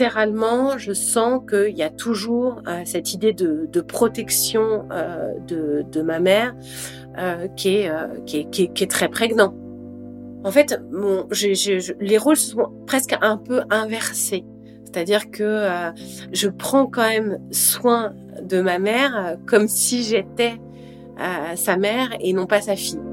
viscéralement, je sens qu'il y a toujours euh, cette idée de, protection euh, de, ma mère euh, qui, est, très prégnant. En fait, les rôles sont presque un peu inversés. C'est-à-dire que je prends quand même soin de ma mère comme si j'étais sa mère et non pas sa fille.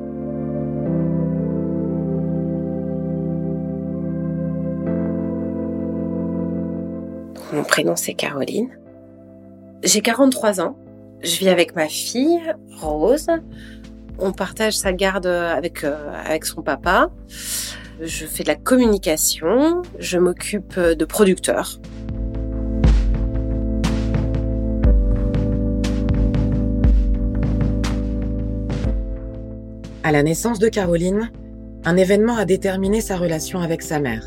Mon prénom c'est Caroline. J'ai 43 ans. Je vis avec ma fille, Rose. On partage sa garde avec, euh, avec son papa. Je fais de la communication. Je m'occupe de producteurs. À la naissance de Caroline, un événement a déterminé sa relation avec sa mère.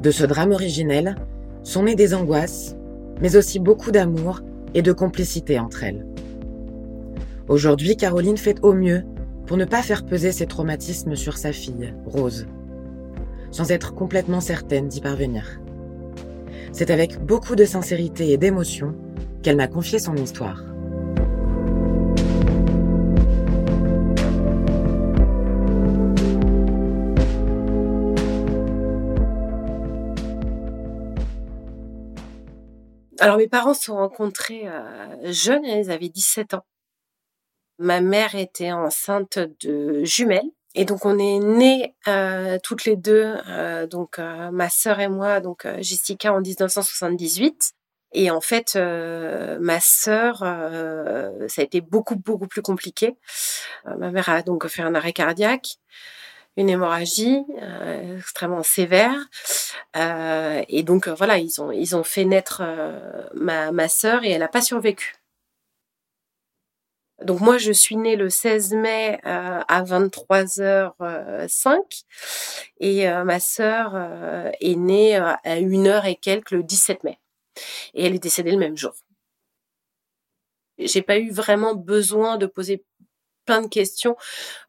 De ce drame originel, sont nées des angoisses, mais aussi beaucoup d'amour et de complicité entre elles. Aujourd'hui, Caroline fait au mieux pour ne pas faire peser ses traumatismes sur sa fille, Rose, sans être complètement certaine d'y parvenir. C'est avec beaucoup de sincérité et d'émotion qu'elle m'a confié son histoire. Alors mes parents se sont rencontrés euh, jeunes, ils avaient 17 ans. Ma mère était enceinte de jumelles. Et donc on est nés euh, toutes les deux, euh, donc ma sœur et moi, donc Jessica en 1978. Et en fait, ma sœur, ça a été beaucoup beaucoup plus compliqué. ma mère a donc fait un arrêt cardiaque une hémorragie euh, extrêmement sévère. Euh, et donc euh, voilà, ils ont, ils ont fait naître ma, ma sœur et elle n'a pas survécu. Donc moi, je suis née le 16 mai à 23h05 et ma sœur est née à 1h et quelques le 17 mai. Et elle est décédée le même jour. J'ai pas eu vraiment besoin de poser plein de questions,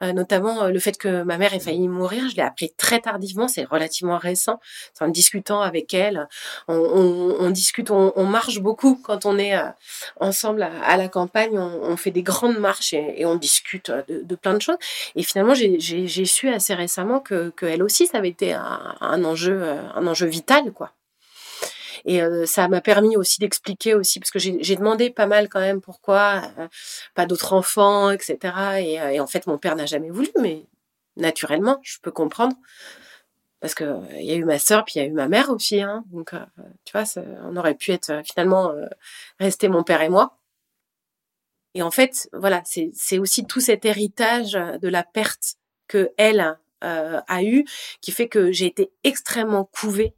euh, notamment euh, le fait que ma mère ait failli mourir. Je l'ai appris très tardivement, c'est relativement récent. En discutant avec elle, on, discute, on, marche beaucoup quand on est euh, ensemble à, la campagne. On, fait des grandes marches et, on discute de, plein de choses. Et finalement, j'ai su assez récemment que, elle aussi, ça avait été un, un enjeu, un enjeu vital, quoi. Et euh, ça m'a permis aussi d'expliquer aussi, parce que j'ai demandé pas mal quand même pourquoi euh, pas d'autres enfants, etc. Et, euh, et, en fait, mon père n'a jamais voulu, mais naturellement, je peux comprendre. Parce que il y a eu ma sœur, puis il y a eu ma mère aussi. Hein, donc, tu vois, on aurait pu être finalement rester mon père et moi. Et en fait, voilà, c'est aussi tout cet héritage de la perte que elle a eu, qui fait que j'ai été extrêmement couvée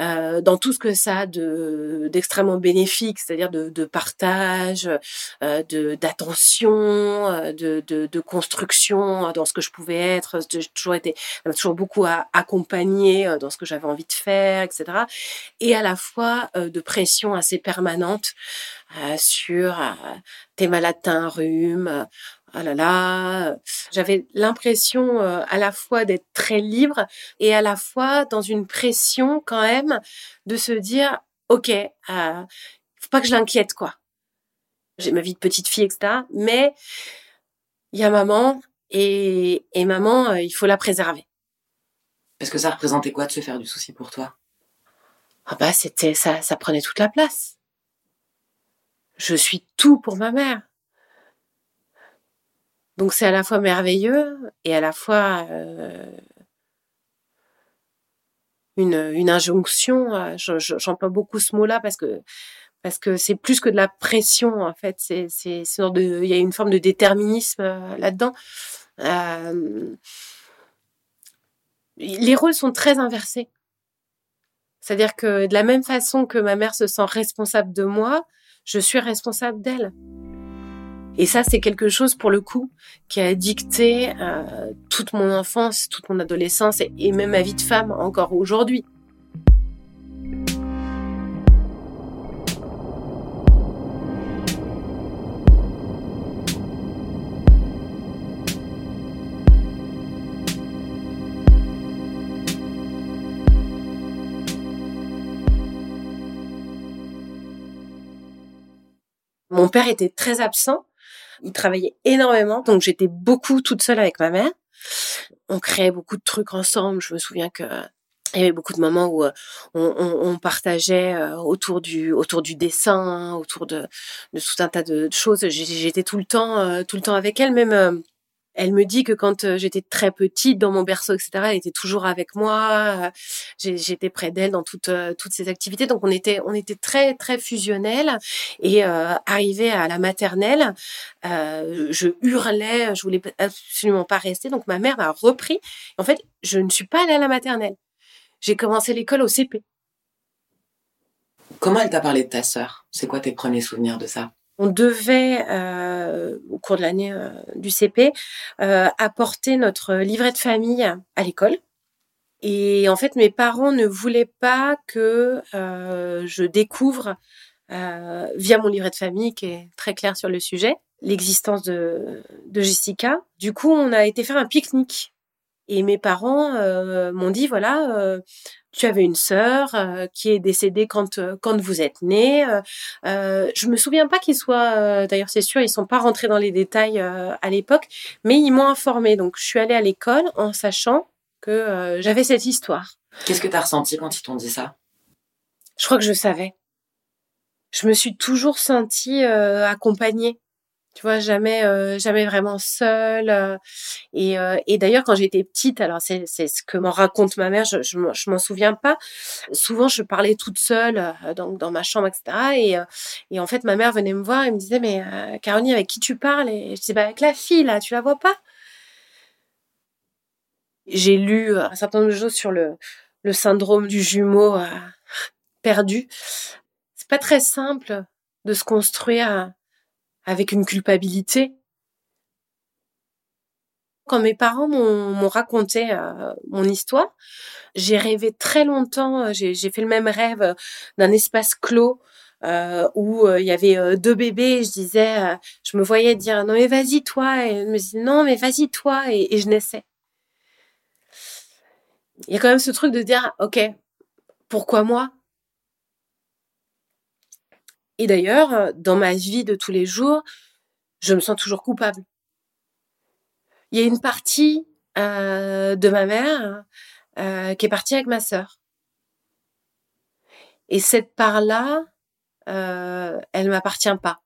euh, dans tout ce que ça a de d'extrêmement bénéfique, c'est-à-dire de, partage, euh, de d'attention, euh, de, de, construction dans ce que je pouvais être. J'ai toujours été, toujours beaucoup à accompagner dans ce que j'avais envie de faire, etc. Et à la fois de pression assez permanente sur t'es malade, t'as un rhume, ah là là, j'avais l'impression euh, à la fois d'être très libre et à la fois dans une pression quand même de se dire ok, euh, faut pas que je l'inquiète quoi. J'ai ma vie de petite fille etc. Mais il y a maman et, et maman, euh, il faut la préserver. Parce que ça représentait quoi de se faire du souci pour toi? Ah bah c'était ça, ça prenait toute la place. Je suis tout pour ma mère. Donc c'est à la fois merveilleux et à la fois euh, une, une injonction. Euh, j'emploie beaucoup ce mot-là parce que parce que c'est plus que de la pression en fait. C'est c'est il y a une forme de déterminisme euh, là-dedans. les rôles sont très inversés. C'est-à-dire que de la même façon que ma mère se sent responsable de moi, je suis responsable d'elle. Et ça, c'est quelque chose, pour le coup, qui a dicté euh, toute mon enfance, toute mon adolescence et même ma vie de femme encore aujourd'hui. Mon père était très absent il travaillait énormément, donc j'étais beaucoup toute seule avec ma mère. On créait beaucoup de trucs ensemble. Je me souviens que il y avait beaucoup de moments où euh, on partageait euh, autour du autour du dessin, autour de, de tout un tas de choses. J'étais tout le temps euh, tout le temps avec elle, même elle me dit que quand j'étais très petite dans mon berceau, etc., elle était toujours avec moi. J'étais près d'elle dans toutes toutes ces activités. Donc on était on était très très fusionnels. Et euh, arrivé à la maternelle, euh, je hurlais, je voulais absolument pas rester. Donc ma mère m'a repris. En fait, je ne suis pas allée à la maternelle. J'ai commencé l'école au CP. Comment elle t'a parlé de ta sœur? C'est quoi tes premiers souvenirs de ça? On devait, euh, au cours de l'année euh, du CP, euh, apporter notre livret de famille à l'école. Et en fait, mes parents ne voulaient pas que je découvre, via mon livret de famille, qui est très clair sur le sujet, l'existence de, de Jessica. Du coup, on a été faire un pique-nique. Et mes parents m'ont dit, voilà, tu avais une sœur euh, qui est décédée quand euh, quand vous êtes né. Euh, euh, je me souviens pas qu'ils soient, d'ailleurs c'est sûr, ils sont pas rentrés dans les détails à l'époque, mais ils m'ont informé. Donc je suis allée à l'école en sachant que j'avais cette histoire. Qu'est-ce que tu as ressenti quand ils t'ont dit ça? Je crois que je savais. Je me suis toujours sentie accompagnée tu vois jamais euh, jamais vraiment seule euh, et, euh, et d'ailleurs quand j'étais petite alors c'est c'est ce que m'en raconte ma mère je je, je m'en souviens pas. Souvent je parlais toute seule donc dans ma chambre etc et et en fait ma mère venait me voir et me disait mais Caroline avec qui tu parles? et je disais bah avec la fille là tu la vois pas? J'ai lu un certain nombre de choses sur le le syndrome du jumeau perdu. C'est pas très simple de se construire avec une culpabilité. Quand mes parents m'ont raconté euh, mon histoire, j'ai rêvé très longtemps, euh, j'ai fait le même rêve euh, d'un espace clos euh, où il y avait deux bébés et je disais, je me voyais dire non mais vas-y toi, et me disais non mais vas-y toi et, et je naissais. Il y a quand même ce truc de dire ok, pourquoi moi? Et d'ailleurs, euh, dans ma vie de tous les jours, je me sens toujours coupable. Il y a une partie euh, de ma mère euh, qui est partie avec ma sœur. Et cette part-là, euh, elle m'appartient pas.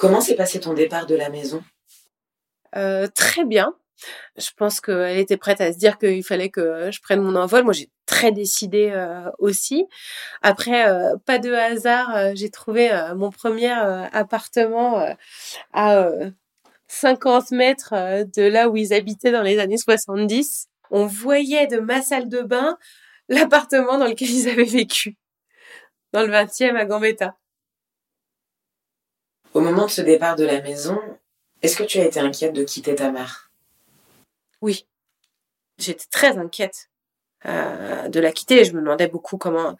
Comment s'est passé ton départ de la maison? Euh, Très bien. Je pense qu'elle était prête à se dire qu'il fallait que je prenne mon envol. Moi, j'ai très décidé euh, aussi. Après, euh, pas de hasard, euh, j'ai trouvé mon premier appartement à 50 mètres de là où ils habitaient dans les années 70. On voyait de ma salle de bain l'appartement dans lequel ils avaient vécu, dans le 20e à Gambetta. Au moment de ce départ de la maison, est-ce que tu as été inquiète de quitter ta mère? Oui, j'étais très inquiète euh, de la quitter. Je me demandais beaucoup comment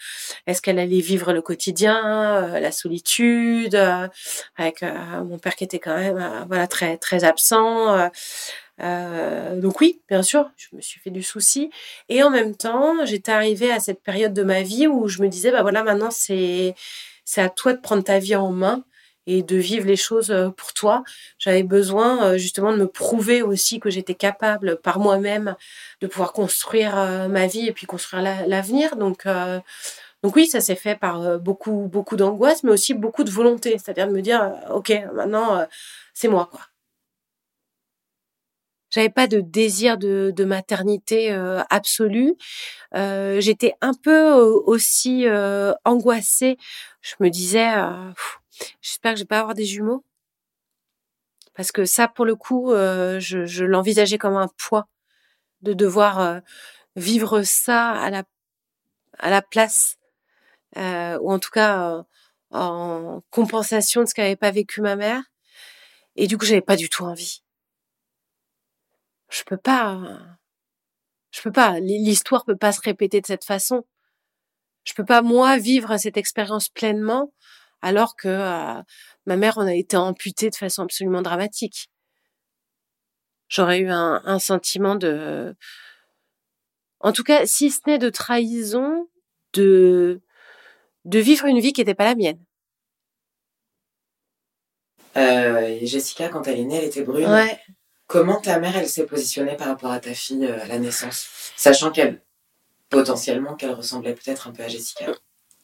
est-ce qu'elle allait vivre le quotidien, euh, la solitude, euh, avec euh, mon père qui était quand même euh, voilà très très absent. Euh, donc oui, bien sûr, je me suis fait du souci. Et en même temps, j'étais arrivée à cette période de ma vie où je me disais, bah voilà, maintenant c'est c'est à toi de prendre ta vie en main et de vivre les choses euh, pour toi. J'avais besoin euh, justement de me prouver aussi que j'étais capable par moi-même de pouvoir construire euh, ma vie et puis construire l'avenir. donc donc oui, ça s'est fait par beaucoup beaucoup d'angoisse, mais aussi beaucoup de volonté, c'est-à-dire de me dire ok maintenant c'est moi quoi. J'avais pas de désir de, maternité euh, absolue. J'étais un peu aussi angoissée. Je me disais, J'espère que je vais pas avoir des jumeaux. Parce que ça, pour le coup, euh, je, je l'envisageais comme un poids de devoir euh, vivre ça à la, à la place, euh, ou en tout cas en compensation de ce qu'avait pas vécu ma mère. Et du coup, j'avais pas du tout envie. Je peux pas, je peux pas. L'histoire peut pas se répéter de cette façon. Je peux pas moi vivre cette expérience pleinement alors que ma mère en a été amputée de façon absolument dramatique. J'aurais eu un, un sentiment de, en tout cas, si ce n'est de trahison, de de vivre une vie qui n'était pas la mienne. Euh, Jessica, quand elle est née, elle était brune. Ouais. Comment ta mère, elle s'est positionnée par rapport à ta fille euh, à la naissance, sachant qu'elle, potentiellement, qu'elle ressemblait peut-être un peu à Jessica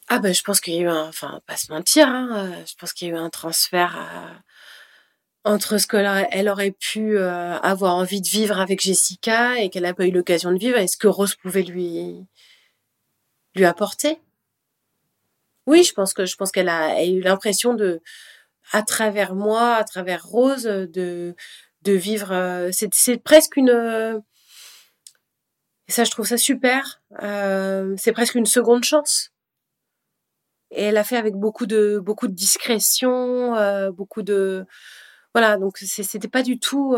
Ah ben, je pense qu'il y a eu un, enfin, pas se mentir, hein, euh, je pense qu'il y a eu un transfert entre ce qu'elle aurait pu avoir envie de vivre avec Jessica et qu'elle n'a pas eu l'occasion de vivre et ce que Rose pouvait lui lui apporter. Oui, je pense que je pense qu'elle a, eu l'impression de, à travers moi, à travers Rose, de de vivre. Euh, c'est presque une. Euh, ça, je trouve ça super. Euh, c'est presque une seconde chance. Et elle a fait avec beaucoup de beaucoup de discrétion, beaucoup de voilà. Donc c'était pas du tout.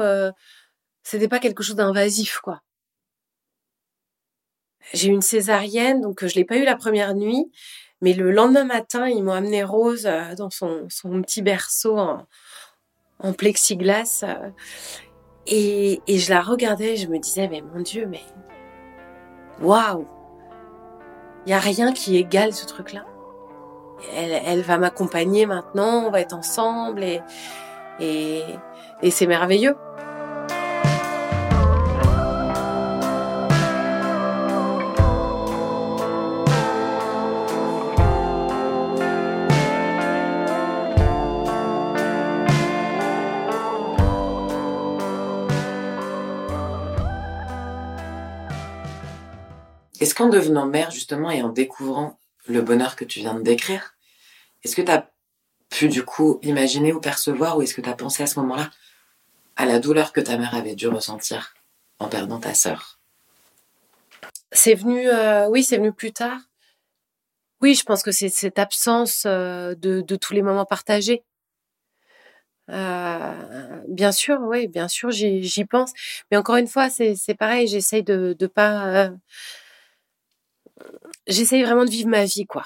c'était pas quelque chose d'invasif, quoi. J'ai eu une césarienne, donc je l'ai pas eu la première nuit, mais le lendemain matin, ils m'ont amené Rose euh, dans son, son petit berceau en, en plexiglas. Euh, et, et, je la regardais et je me disais, mais mon Dieu, mais waouh! Il n'y a rien qui égale ce truc-là. Elle, va m'accompagner maintenant, on va être ensemble et, et, et c'est merveilleux. Est-ce qu'en devenant mère, justement, et en découvrant le bonheur que tu viens de décrire, est-ce que tu as pu, du coup, imaginer ou percevoir, ou est-ce que tu as pensé à ce moment-là à la douleur que ta mère avait dû ressentir en perdant ta sœur? C'est venu, euh, oui, c'est venu plus tard. Oui, je pense que c'est cette absence euh, de, tous les moments partagés. Euh, bien sûr, oui, bien sûr, j'y pense. Mais encore une fois, c'est pareil, j'essaye de ne pas j'essaye vraiment de vivre ma vie, quoi.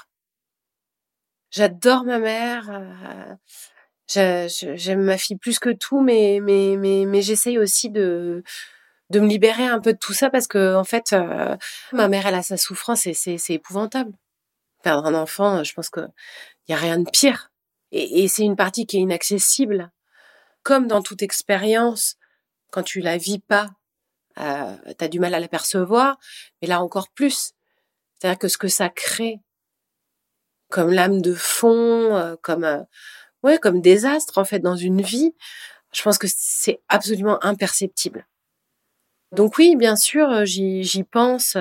J'adore ma mère. Euh, j'aime ma fille plus que tout, mais mais mais mais j'essaye aussi de de me libérer un peu de tout ça parce que en fait, euh, ma mère elle a sa souffrance et c'est épouvantable. Perdre un enfant, je pense que y a rien de pire. Et, et c'est une partie qui est inaccessible. Comme dans toute expérience, quand tu la vis pas, euh, tu as du mal à la percevoir, mais là encore plus. C'est-à-dire que ce que ça crée comme lame de fond, euh, comme euh, ouais, comme désastre en fait dans une vie, je pense que c'est absolument imperceptible. Donc oui, bien sûr, euh, j'y pense.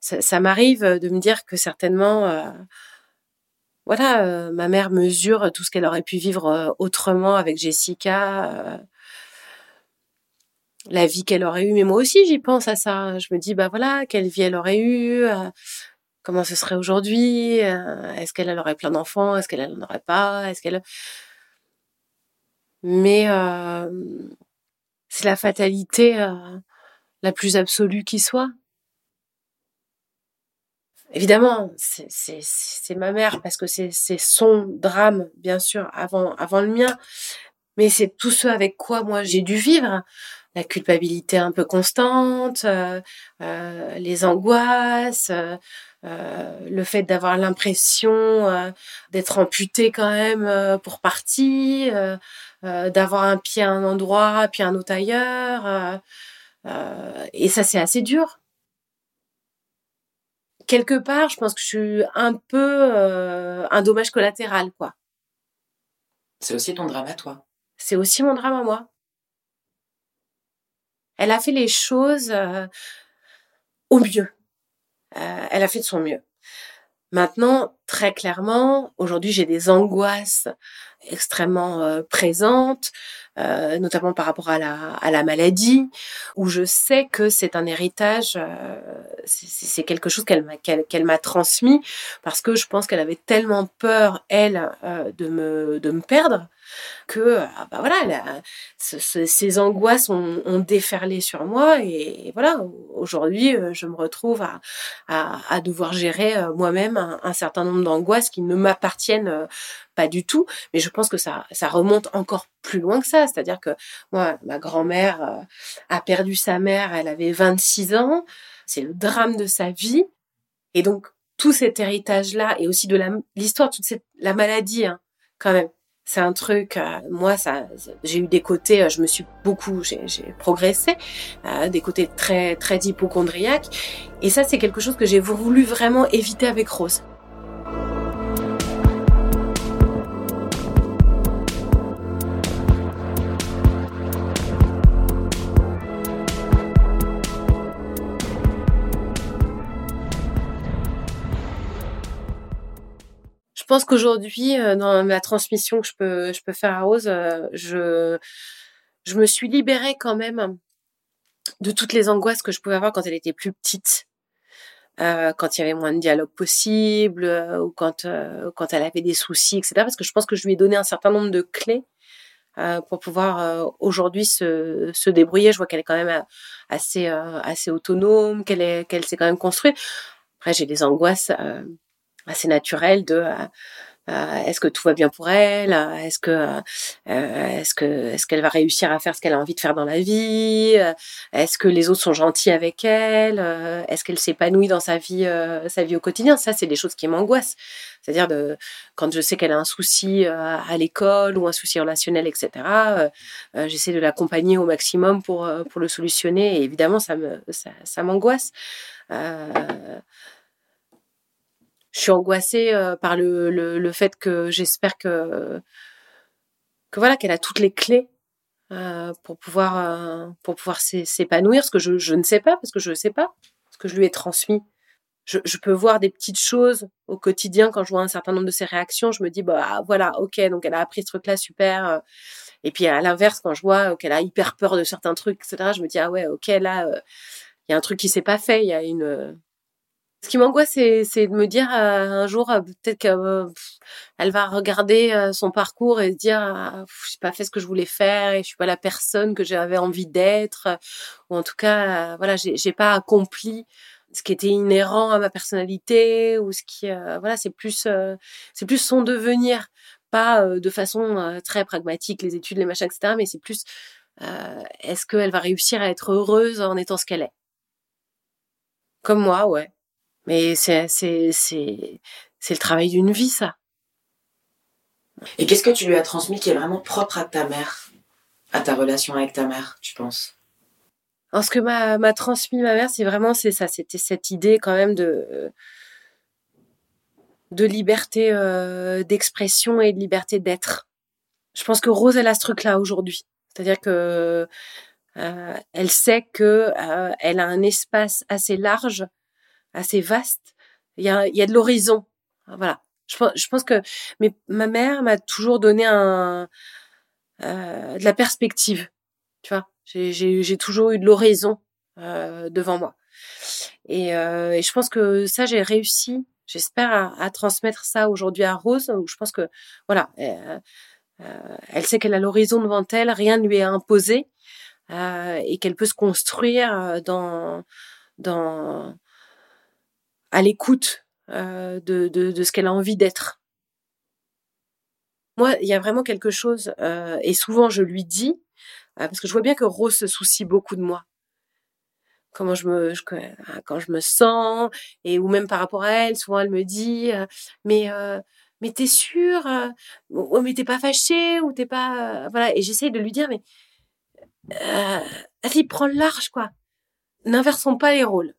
ça, m'arrive de me dire que certainement, voilà, ma mère mesure tout ce qu'elle aurait pu vivre autrement avec Jessica, la vie qu'elle aurait eue. Mais moi aussi, j'y pense à ça. Je me dis, bah voilà, quelle vie elle aurait eue, euh, comment ce serait aujourd'hui, euh, est-ce qu'elle aurait plein d'enfants, est-ce qu'elle n'en aurait pas, est-ce qu'elle... Mais euh, c'est la fatalité la plus absolue qui soit. Évidemment, c'est ma mère parce que c'est son drame, bien sûr, avant, avant le mien. Mais c'est tout ce avec quoi moi j'ai dû vivre la culpabilité un peu constante, euh, euh, les angoisses, euh, le fait d'avoir l'impression d'être amputé quand même pour partie, d'avoir un pied à un endroit puis un autre ailleurs. et ça, c'est assez dur. Quelque part, je pense que je suis un peu un dommage collatéral, quoi. C'est aussi ton drame à toi. C'est aussi mon drame à moi. Elle a fait les choses euh, au mieux. Euh, elle a fait de son mieux. Maintenant, très clairement, aujourd'hui, j'ai des angoisses extrêmement euh, présentes, notamment par rapport à la, maladie, où je sais que c'est un héritage, c'est quelque chose qu'elle m'a transmis, parce que je pense qu'elle avait tellement peur, elle, de me perdre, que ah, bah voilà, ces angoisses ont, déferlé sur moi et voilà, aujourd'hui, euh, je me retrouve à, devoir gérer euh, moi-même un, certain nombre d'angoisses qui ne m'appartiennent euh, pas du tout, mais je pense que ça, ça remonte encore plus loin que ça, c'est-à-dire que moi, ma grand-mère a perdu sa mère, elle avait 26 ans, c'est le drame de sa vie, et donc tout cet héritage-là et aussi de l'histoire, toute cette, la maladie, hein, quand même. C'est un truc, euh, moi, ça, j'ai eu des côtés, euh, je me suis beaucoup, j'ai progressé, euh, des côtés très, très hypochondriaques. Et ça, c'est quelque chose que j'ai voulu vraiment éviter avec Rose. Pense qu'aujourd'hui, euh, dans la transmission que je peux, je peux faire à Rose, euh, je, je me suis libérée quand même de toutes les angoisses que je pouvais avoir quand elle était plus petite. Euh, quand il y avait moins de dialogue possible ou quand quand elle avait des soucis, etc. Parce que je pense que je lui ai donné un certain nombre de clés pour pouvoir aujourd'hui se, se débrouiller. Je vois qu'elle est quand même assez assez autonome, qu'elle est qu'elle s'est quand même construite. Après, j'ai des angoisses assez naturel de euh, euh, est-ce que tout va bien pour elle? Est-ce que euh, est-ce que est-ce qu'elle va réussir à faire ce qu'elle a envie de faire dans la vie? Est-ce que les autres sont gentils avec elle? Est-ce qu'elle s'épanouit dans sa vie sa vie au quotidien? Ça, c'est des choses qui m'angoissent. C'est-à-dire de quand je sais qu'elle a un souci à l'école ou un souci relationnel, etc. J'essaie de l'accompagner au maximum pour pour le solutionner. Et évidemment, ça me ça, ça m'angoisse je suis angoissée euh, par le, le, le, fait que j'espère que que voilà qu'elle a toutes les clés euh, pour pouvoir euh, pour pouvoir s'épanouir ce que je, je ne sais pas parce que je ne sais pas ce que je lui ai transmis. Je, je, peux voir des petites choses au quotidien quand je vois un certain nombre de ses réactions je me dis bah voilà ok donc elle a appris ce truc là super et puis à l'inverse quand je vois qu'elle a hyper peur de certains trucs etc je me dis ah ouais ok là il y a un truc qui s'est pas fait il y a une ce qui m'angoisse, c'est, de me dire euh, un jour, euh, peut-être qu'elle euh, va regarder son parcours et se dire, ah, je n'ai pas fait ce que je voulais faire et je suis pas la personne que j'avais envie d'être, ou en tout cas, voilà, j'ai, j'ai pas accompli ce qui était inhérent à ma personnalité ou ce qui, voilà, c'est plus, c'est plus son devenir, pas de façon très pragmatique, les études, les machins, etc. Mais c'est plus, est-ce qu'elle va réussir à être heureuse en étant ce qu'elle est? Comme moi, ouais. Mais c'est, c'est, c'est, c'est le travail d'une vie, ça. Et qu'est-ce que tu lui as transmis qui est vraiment propre à ta mère, à ta relation avec ta mère, tu penses? Alors, ce que m'a, m'a transmis ma mère, c'est vraiment c'est ça, c'était cette idée quand même de de liberté euh, d'expression et de liberté d'être. Je pense que Rose elle a ce truc-là aujourd'hui, c'est-à-dire que euh, elle sait que euh, elle a un espace assez large assez vaste. Il y a, il y a de l'horizon. Voilà. Je, je, pense que mais ma mère m'a toujours donné un euh, de la perspective. Tu vois, j'ai toujours eu de l'horizon euh, devant moi. Et, euh, et, je pense que ça, j'ai réussi. J'espère à, à, transmettre ça aujourd'hui à Rose. Où je pense que voilà, euh, euh, elle sait qu'elle a l'horizon devant elle, rien ne lui est imposé euh, et qu'elle peut se construire dans dans à l'écoute euh, de, de, de, ce qu'elle a envie d'être. Moi, il y a vraiment quelque chose, euh, et souvent je lui dis, euh, parce que je vois bien que Rose se soucie beaucoup de moi. Comment je me, je, quand je me sens, et ou même par rapport à elle, souvent elle me dit, euh, mais euh, mais t'es sûre, euh, mais t'es pas fâchée ou t'es pas, voilà. Et j'essaye de lui dire, mais euh, vas-y, prends le large, quoi. N'inversons pas les rôles.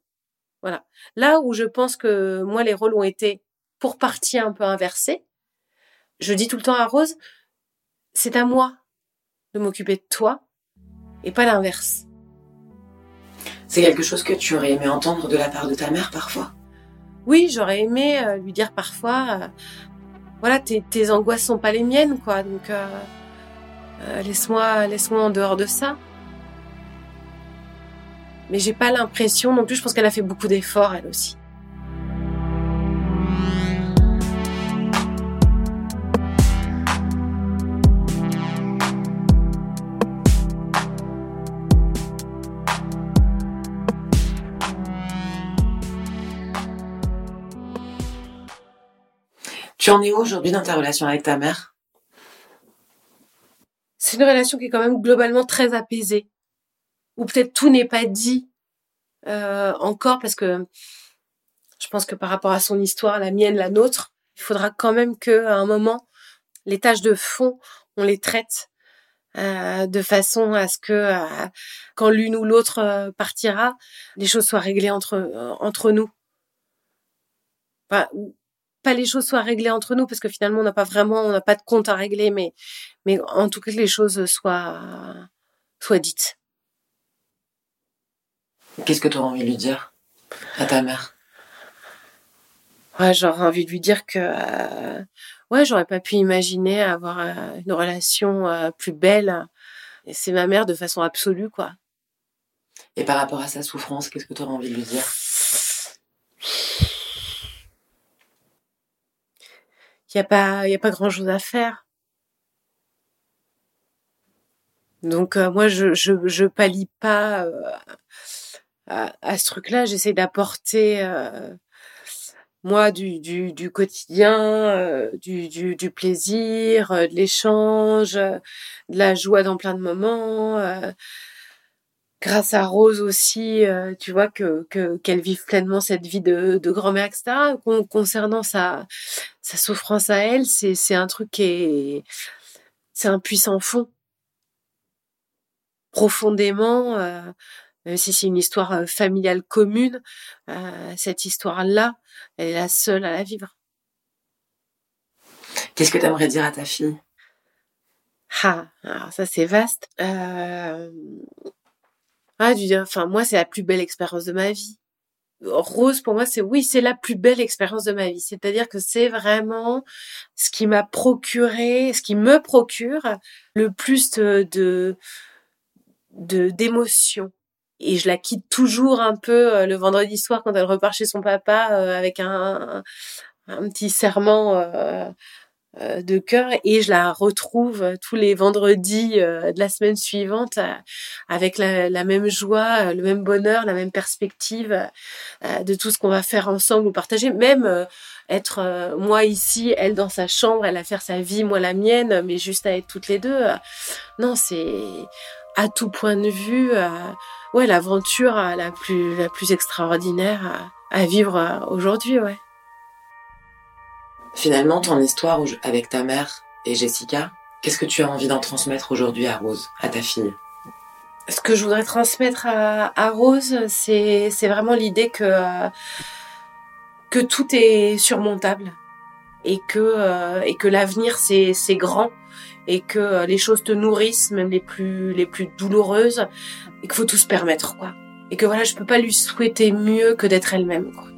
Voilà. Là où je pense que moi, les rôles ont été pour partie un peu inversés, je dis tout le temps à Rose, c'est à moi de m'occuper de toi et pas l'inverse. C'est quelque chose que tu aurais aimé entendre de la part de ta mère parfois Oui, j'aurais aimé euh, lui dire parfois, euh, voilà, tes, tes, angoisses sont pas les miennes, quoi. Donc euh, laisse-moi, laisse-moi en dehors de ça mais j'ai pas l'impression non plus. Je pense qu'elle a fait beaucoup d'efforts elle aussi. Tu en es où aujourd'hui dans ta relation avec ta mère? C'est une relation qui est quand même globalement très apaisée. Ou peut-être tout n'est pas dit euh, encore parce que je pense que par rapport à son histoire, la mienne, la nôtre, il faudra quand même que à un moment les tâches de fond, on les traite euh, de façon à ce que euh, quand l'une ou l'autre euh, partira, les choses soient réglées entre entre nous. Pas, pas les choses soient réglées entre nous parce que finalement on n'a pas vraiment on n'a pas de compte à régler, mais mais en tout cas que les choses soient soient dites. Qu'est-ce que tu auras envie de lui dire à ta mère? Ouais, j'aurais envie de lui dire que ouais, j'aurais pas pu imaginer avoir euh, une relation euh, plus belle. Et c'est ma mère de façon absolue, quoi. Et par rapport à sa souffrance, qu'est-ce que tu aurais envie de lui dire? Il n'y a pas, a pas grand chose à faire. Donc euh, moi, je, je, je pallie pas à, ce truc-là. J'essaie d'apporter moi du, du, quotidien, euh, du, du, plaisir, euh, de l'échange, euh, de la joie dans plein de moments. grâce à Rose aussi, tu vois que qu'elle vive pleinement cette vie de, de grand-mère, etc. concernant sa sa souffrance à elle, c'est c'est un truc qui est c'est un puissant fond profondément même si c'est une histoire euh, familiale commune, euh, cette histoire-là, elle est la seule à la vivre. Qu'est-ce que tu aimerais dire à ta fille? Ah, alors ça c'est vaste. Euh... Ah, du, enfin moi c'est la plus belle expérience de ma vie. Rose, pour moi, c'est oui, c'est la plus belle expérience de ma vie. C'est-à-dire que c'est vraiment ce qui m'a procuré, ce qui me procure le plus de de d'émotions et je la quitte toujours un peu euh, le vendredi soir quand elle repart chez son papa euh, avec un, un, petit serment euh, de cœur et je la retrouve tous les vendredis de la semaine suivante avec la, même joie, le même bonheur, la même perspective de tout ce qu'on va faire ensemble ou partager, même être moi ici, elle dans sa chambre, elle à faire sa vie, moi la mienne, mais juste à être toutes les deux. non, c'est à tout point de vue ouais, l'aventure la plus, la plus extraordinaire à, vivre euh, aujourd'hui, ouais. Finalement, ton histoire avec ta mère et Jessica, qu'est-ce que tu as envie d'en transmettre aujourd'hui à Rose, à ta fille? Ce que je voudrais transmettre à, Rose, c'est, c'est vraiment l'idée que, euh, que tout est surmontable et que, euh, et que l'avenir c'est, c'est grand et que les choses te nourrissent, même les plus, les plus douloureuses, et qu'il faut tout se permettre, quoi. Et que voilà, je peux pas lui souhaiter mieux que d'être elle-même, quoi.